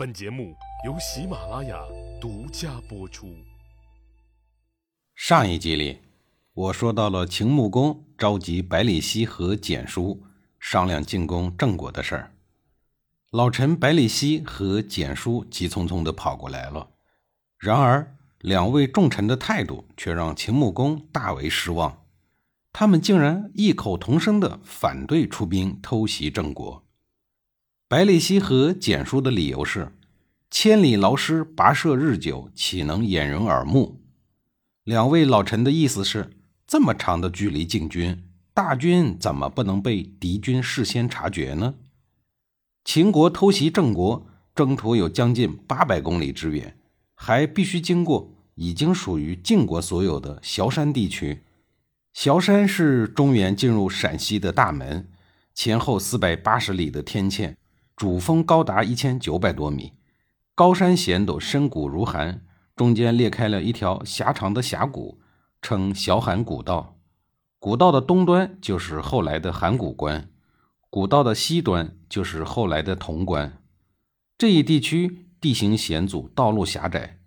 本节目由喜马拉雅独家播出。上一集里，我说到了秦穆公召集百里奚和蹇叔商量进攻郑国的事儿。老臣百里奚和蹇叔急匆匆地跑过来了，然而两位重臣的态度却让秦穆公大为失望。他们竟然异口同声地反对出兵偷袭郑国。百里奚和蹇叔的理由是：“千里劳师，跋涉日久，岂能掩人耳目？”两位老臣的意思是：这么长的距离进军，大军怎么不能被敌军事先察觉呢？秦国偷袭郑国，征途有将近八百公里之远，还必须经过已经属于晋国所有的崤山地区。崤山是中原进入陕西的大门，前后四百八十里的天堑。主峰高达一千九百多米，高山险陡，深谷如寒，中间裂开了一条狭长的峡谷，称小函谷道。古道的东端就是后来的函谷关，古道的西端就是后来的潼关。这一地区地形险阻，道路狭窄，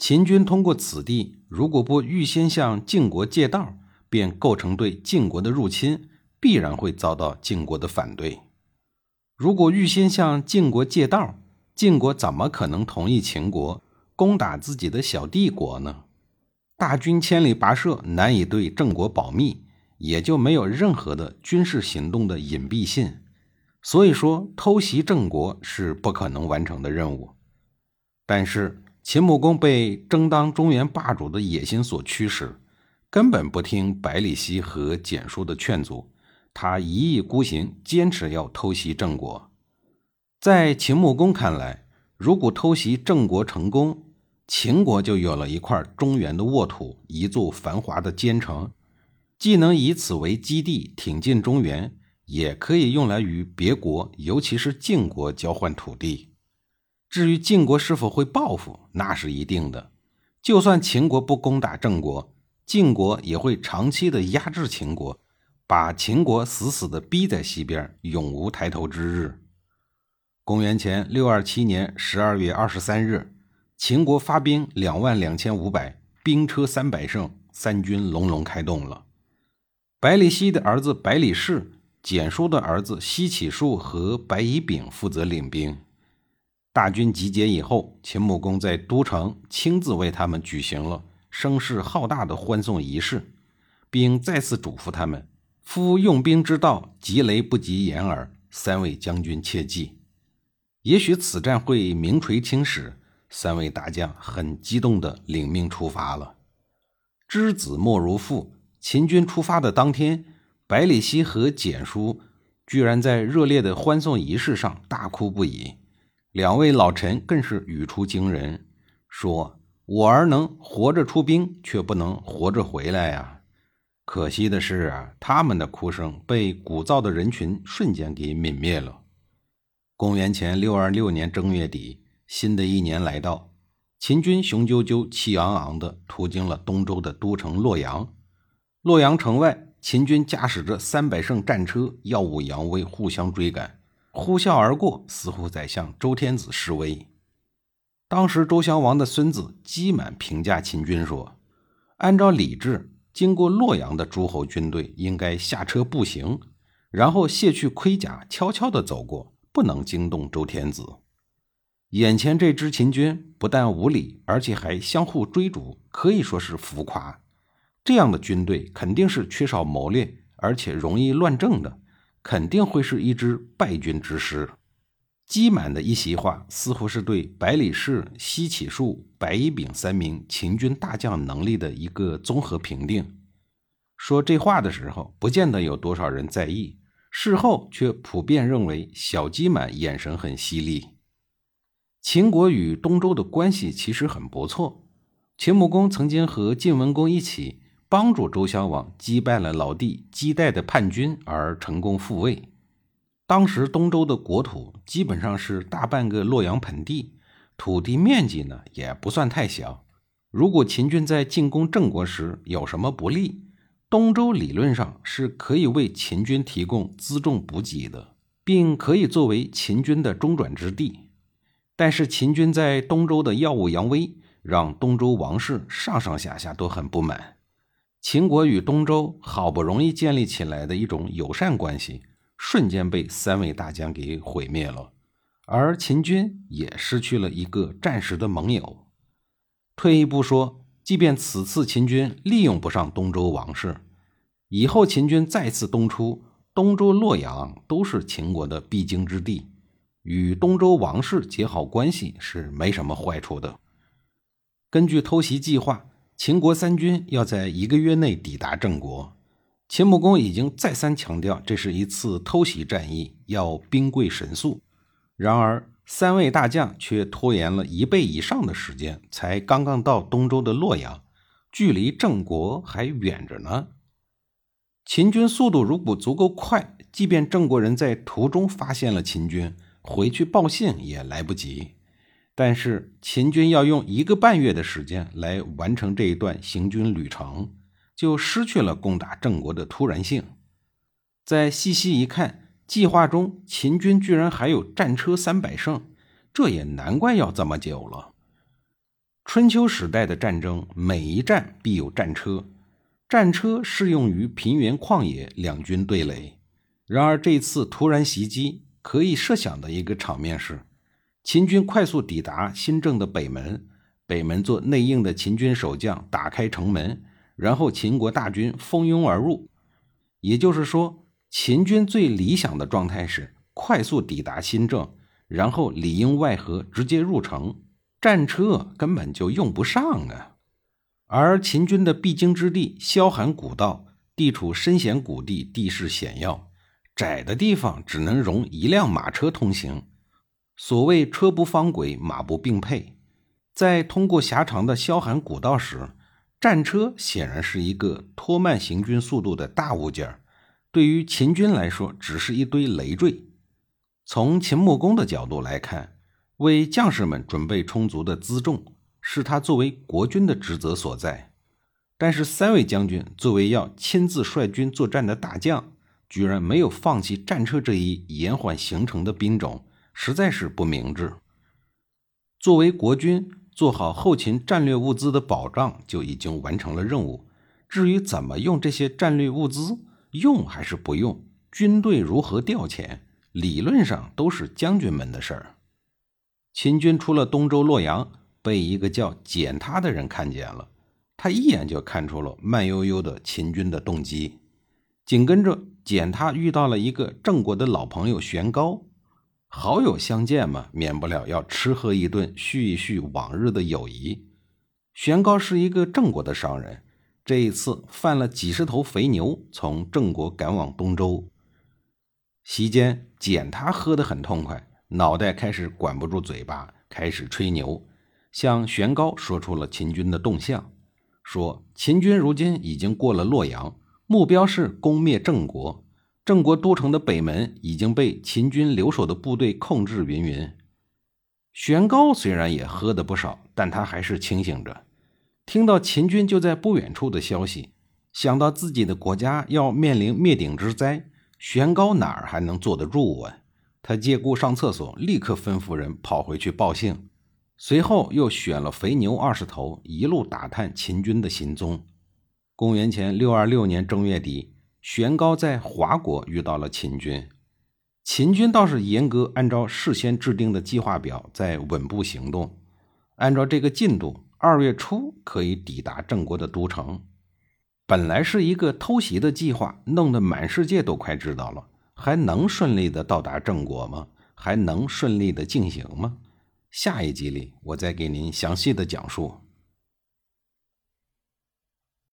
秦军通过此地，如果不预先向晋国借道，便构成对晋国的入侵，必然会遭到晋国的反对。如果预先向晋国借道，晋国怎么可能同意秦国攻打自己的小帝国呢？大军千里跋涉，难以对郑国保密，也就没有任何的军事行动的隐蔽性。所以说，偷袭郑国是不可能完成的任务。但是秦穆公被争当中原霸主的野心所驱使，根本不听百里奚和蹇叔的劝阻。他一意孤行，坚持要偷袭郑国。在秦穆公看来，如果偷袭郑国成功，秦国就有了一块中原的沃土，一座繁华的坚城，既能以此为基地挺进中原，也可以用来与别国，尤其是晋国交换土地。至于晋国是否会报复，那是一定的。就算秦国不攻打郑国，晋国也会长期的压制秦国。把秦国死死地逼在西边，永无抬头之日。公元前六二七年十二月二十三日，秦国发兵两万两千五百，兵车三百乘，三军隆隆开动了。百里奚的儿子百里氏、蹇叔的儿子西启术和白乙丙负责领兵。大军集结以后，秦穆公在都城亲自为他们举行了声势浩大的欢送仪式，并再次嘱咐他们。夫用兵之道，急雷不及掩耳。三位将军切记。也许此战会名垂青史。三位大将很激动地领命出发了。知子莫如父。秦军出发的当天，百里奚和蹇叔居然在热烈的欢送仪式上大哭不已。两位老臣更是语出惊人，说：“我儿能活着出兵，却不能活着回来呀。”可惜的是啊，他们的哭声被鼓噪的人群瞬间给泯灭了。公元前六二六年正月底，新的一年来到，秦军雄赳赳、气昂昂地途经了东周的都城洛阳。洛阳城外，秦军驾驶着三百乘战车，耀武扬威，互相追赶，呼啸而过，似乎在向周天子示威。当时，周襄王的孙子姬满评价秦军说：“按照礼制。”经过洛阳的诸侯军队应该下车步行，然后卸去盔甲，悄悄地走过，不能惊动周天子。眼前这支秦军不但无礼，而且还相互追逐，可以说是浮夸。这样的军队肯定是缺少谋略，而且容易乱政的，肯定会是一支败军之师。姬满的一席话，似乎是对百里奭、奚启术、白乙丙三名秦军大将能力的一个综合评定。说这话的时候，不见得有多少人在意，事后却普遍认为小姬满眼神很犀利。秦国与东周的关系其实很不错，秦穆公曾经和晋文公一起帮助周襄王击败了老弟姬代的叛军，而成功复位。当时东周的国土基本上是大半个洛阳盆地，土地面积呢也不算太小。如果秦军在进攻郑国时有什么不利，东周理论上是可以为秦军提供辎重补给的，并可以作为秦军的中转之地。但是秦军在东周的耀武扬威，让东周王室上上下下都很不满。秦国与东周好不容易建立起来的一种友善关系，瞬间被三位大将给毁灭了，而秦军也失去了一个战时的盟友。退一步说，即便此次秦军利用不上东周王室，以后秦军再次东出，东周、洛阳都是秦国的必经之地。与东周王室结好关系是没什么坏处的。根据偷袭计划，秦国三军要在一个月内抵达郑国。秦穆公已经再三强调，这是一次偷袭战役，要兵贵神速。然而，三位大将却拖延了一倍以上的时间，才刚刚到东周的洛阳，距离郑国还远着呢。秦军速度如果足够快，即便郑国人在途中发现了秦军，回去报信也来不及，但是秦军要用一个半月的时间来完成这一段行军旅程，就失去了攻打郑国的突然性。再细细一看，计划中秦军居然还有战车三百乘，这也难怪要这么久了。春秋时代的战争，每一战必有战车，战车适用于平原旷野两军对垒。然而这次突然袭击。可以设想的一个场面是，秦军快速抵达新郑的北门，北门做内应的秦军守将打开城门，然后秦国大军蜂拥而入。也就是说，秦军最理想的状态是快速抵达新郑，然后里应外合直接入城，战车根本就用不上啊。而秦军的必经之地萧寒古道，地处深险谷地，地势险要。窄的地方只能容一辆马车通行，所谓“车不方轨，马不并辔”。在通过狭长的萧寒古道时，战车显然是一个拖慢行军速度的大物件对于秦军来说，只是一堆累赘。从秦穆公的角度来看，为将士们准备充足的辎重，是他作为国君的职责所在。但是，三位将军作为要亲自率军作战的大将，居然没有放弃战车这一延缓行程的兵种，实在是不明智。作为国君，做好后勤战略物资的保障就已经完成了任务。至于怎么用这些战略物资，用还是不用，军队如何调遣，理论上都是将军们的事儿。秦军出了东周洛阳，被一个叫简他的人看见了，他一眼就看出了慢悠悠的秦军的动机。紧跟着，简他遇到了一个郑国的老朋友玄高，好友相见嘛，免不了要吃喝一顿，叙一叙往日的友谊。玄高是一个郑国的商人，这一次贩了几十头肥牛，从郑国赶往东周。席间，简他喝得很痛快，脑袋开始管不住嘴巴，开始吹牛，向玄高说出了秦军的动向，说秦军如今已经过了洛阳。目标是攻灭郑国，郑国都城的北门已经被秦军留守的部队控制。云云，玄高虽然也喝得不少，但他还是清醒着。听到秦军就在不远处的消息，想到自己的国家要面临灭顶之灾，玄高哪儿还能坐得住啊？他借故上厕所，立刻吩咐人跑回去报信，随后又选了肥牛二十头，一路打探秦军的行踪。公元前六二六年正月底，玄高在华国遇到了秦军。秦军倒是严格按照事先制定的计划表在稳步行动，按照这个进度，二月初可以抵达郑国的都城。本来是一个偷袭的计划，弄得满世界都快知道了，还能顺利的到达郑国吗？还能顺利的进行吗？下一集里，我再给您详细的讲述。